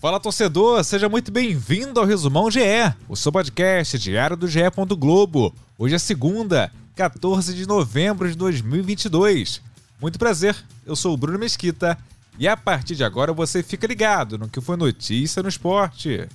Fala torcedor, seja muito bem-vindo ao Resumão GE, o seu podcast diário do GE. Globo. Hoje é segunda, 14 de novembro de 2022. Muito prazer, eu sou o Bruno Mesquita e a partir de agora você fica ligado no que foi notícia no esporte.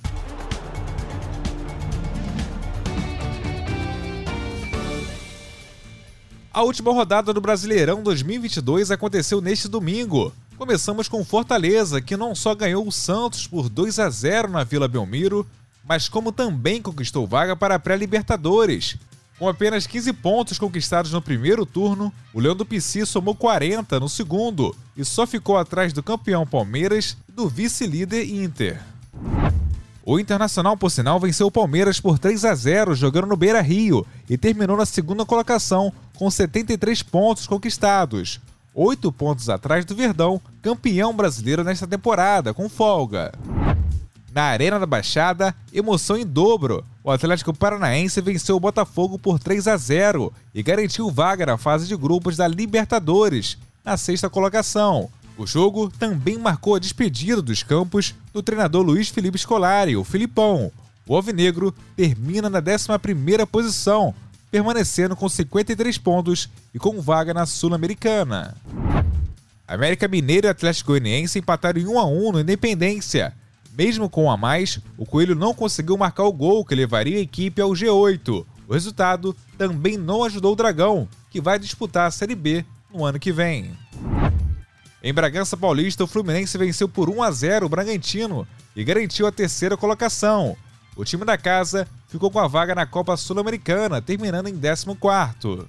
A última rodada do Brasileirão 2022 aconteceu neste domingo. Começamos com Fortaleza, que não só ganhou o Santos por 2 a 0 na Vila Belmiro, mas como também conquistou vaga para a pré-Libertadores. Com apenas 15 pontos conquistados no primeiro turno, o Leão do Pici somou 40 no segundo e só ficou atrás do campeão Palmeiras e do vice-líder Inter. O Internacional, por sinal, venceu o Palmeiras por 3 a 0 jogando no Beira Rio e terminou na segunda colocação com 73 pontos conquistados oito pontos atrás do Verdão, campeão brasileiro nesta temporada, com folga. Na Arena da Baixada, emoção em dobro. O Atlético Paranaense venceu o Botafogo por 3 a 0 e garantiu vaga na fase de grupos da Libertadores, na sexta colocação. O jogo também marcou a despedida dos campos do treinador Luiz Felipe Scolari, o Filipão. O Alvinegro termina na 11ª posição, permanecendo com 53 pontos e com vaga na Sul-Americana. América Mineiro e Atlético Goianiense empataram em 1 a 1 no Independência. Mesmo com um a mais, o Coelho não conseguiu marcar o gol que levaria a equipe ao G8. O resultado também não ajudou o Dragão, que vai disputar a Série B no ano que vem. Em Bragança Paulista, o Fluminense venceu por 1 a 0 o Bragantino e garantiu a terceira colocação. O time da casa ficou com a vaga na Copa Sul-Americana, terminando em 14º.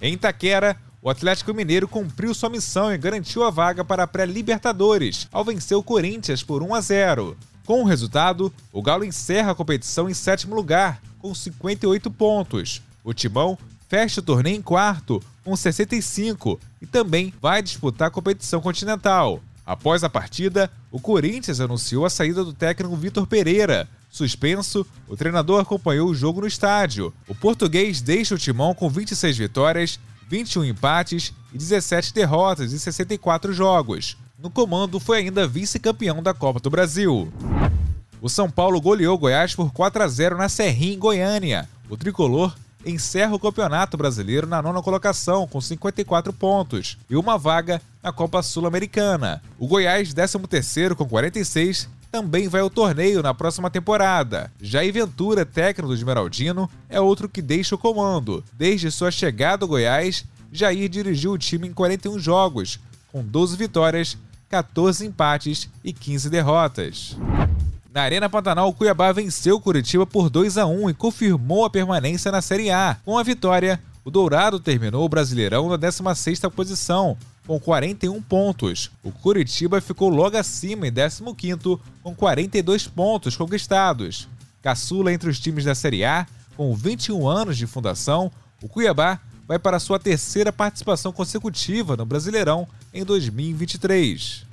Em Itaquera, o Atlético Mineiro cumpriu sua missão e garantiu a vaga para a pré-Libertadores, ao vencer o Corinthians por 1 a 0. Com o resultado, o Galo encerra a competição em sétimo lugar, com 58 pontos. O Timão fecha o torneio em quarto, com 65, e também vai disputar a competição continental. Após a partida, o Corinthians anunciou a saída do técnico Vitor Pereira, Suspenso, o treinador acompanhou o jogo no estádio. O português deixa o timão com 26 vitórias, 21 empates e 17 derrotas em 64 jogos. No comando, foi ainda vice-campeão da Copa do Brasil. O São Paulo goleou Goiás por 4 a 0 na Serrinha, em Goiânia. O tricolor encerra o Campeonato Brasileiro na nona colocação, com 54 pontos, e uma vaga na Copa Sul-Americana. O Goiás, 13º com 46, também vai ao torneio na próxima temporada. Jair Ventura, técnico do Esmeraldino, é outro que deixa o comando. Desde sua chegada ao Goiás, Jair dirigiu o time em 41 jogos, com 12 vitórias, 14 empates e 15 derrotas. Na Arena Pantanal, o Cuiabá venceu o Curitiba por 2 a 1 e confirmou a permanência na Série A. Com a vitória, o Dourado terminou o Brasileirão na 16ª posição, com 41 pontos. O Curitiba ficou logo acima em 15º, com 42 pontos conquistados. Caçula entre os times da Série A, com 21 anos de fundação, o Cuiabá vai para sua terceira participação consecutiva no Brasileirão em 2023.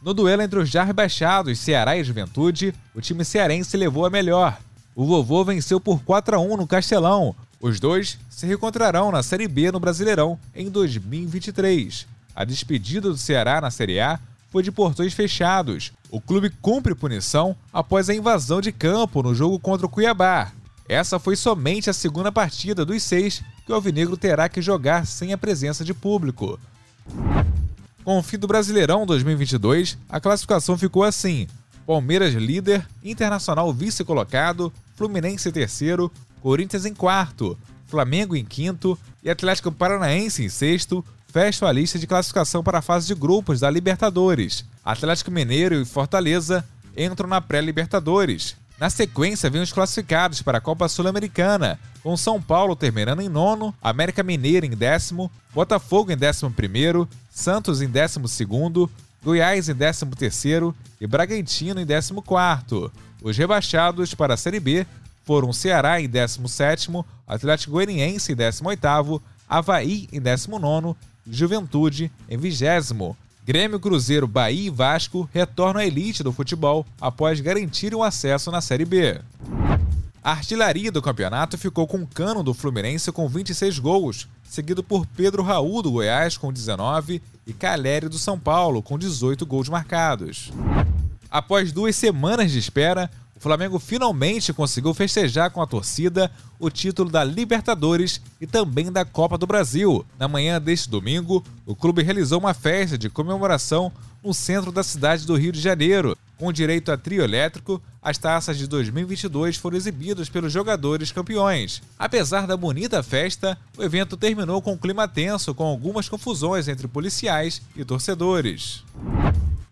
No duelo entre os já rebaixados Ceará e Juventude, o time cearense levou a melhor. O vovô venceu por 4 a 1 no Castelão, os dois se reencontrarão na Série B no Brasileirão em 2023. A despedida do Ceará na Série A foi de portões fechados. O clube cumpre punição após a invasão de campo no jogo contra o Cuiabá. Essa foi somente a segunda partida dos seis que o Alvinegro terá que jogar sem a presença de público. Com o fim do Brasileirão 2022, a classificação ficou assim: Palmeiras líder, Internacional vice-colocado, Fluminense terceiro, Corinthians em quarto, Flamengo em quinto e Atlético Paranaense em sexto fecham a lista de classificação para a fase de grupos da Libertadores. Atlético Mineiro e Fortaleza entram na pré-Libertadores. Na sequência, vêm os classificados para a Copa Sul-Americana, com São Paulo terminando em nono, América Mineira em décimo, Botafogo em décimo primeiro, Santos em décimo segundo, Goiás em décimo terceiro e Bragantino em décimo quarto. Os rebaixados para a Série B foram Ceará em 17º, Atlético Goianiense em 18º, Havaí em 19º e Juventude em 20 Grêmio, Cruzeiro, Bahia e Vasco retornam à elite do futebol após garantirem o acesso na Série B. A artilharia do campeonato ficou com Cano do Fluminense com 26 gols, seguido por Pedro Raul do Goiás com 19 e Caleri do São Paulo com 18 gols marcados. Após duas semanas de espera, o Flamengo finalmente conseguiu festejar com a torcida o título da Libertadores e também da Copa do Brasil. Na manhã deste domingo, o clube realizou uma festa de comemoração no centro da cidade do Rio de Janeiro. Com direito a trio elétrico, as taças de 2022 foram exibidas pelos jogadores campeões. Apesar da bonita festa, o evento terminou com um clima tenso, com algumas confusões entre policiais e torcedores.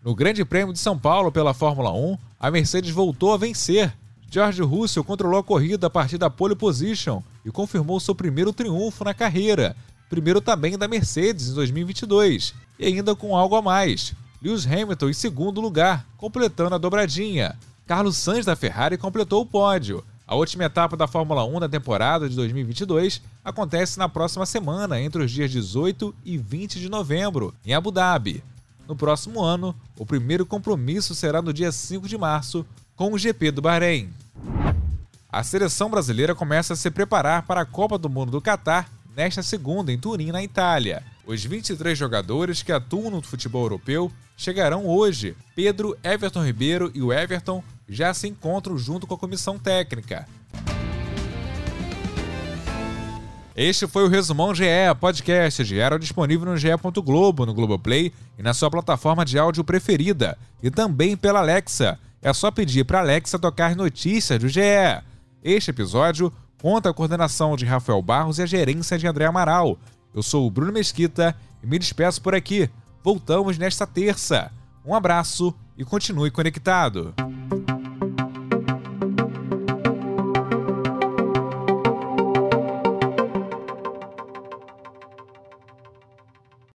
No Grande Prêmio de São Paulo pela Fórmula 1, a Mercedes voltou a vencer. George Russell controlou a corrida a partir da pole position e confirmou seu primeiro triunfo na carreira, primeiro também da Mercedes em 2022, e ainda com algo a mais. Lewis Hamilton em segundo lugar, completando a dobradinha. Carlos Sainz da Ferrari completou o pódio. A última etapa da Fórmula 1 da temporada de 2022 acontece na próxima semana, entre os dias 18 e 20 de novembro, em Abu Dhabi. No próximo ano, o primeiro compromisso será no dia 5 de março, com o GP do Bahrein. A seleção brasileira começa a se preparar para a Copa do Mundo do Catar nesta segunda em Turim, na Itália. Os 23 jogadores que atuam no futebol europeu chegarão hoje. Pedro, Everton Ribeiro e o Everton já se encontram junto com a comissão técnica. Este foi o Resumão GE, podcast diário disponível no GE. Globo, no Globoplay e na sua plataforma de áudio preferida, e também pela Alexa. É só pedir para Alexa tocar notícias do GE. Este episódio conta a coordenação de Rafael Barros e a gerência de André Amaral. Eu sou o Bruno Mesquita e me despeço por aqui. Voltamos nesta terça. Um abraço e continue conectado.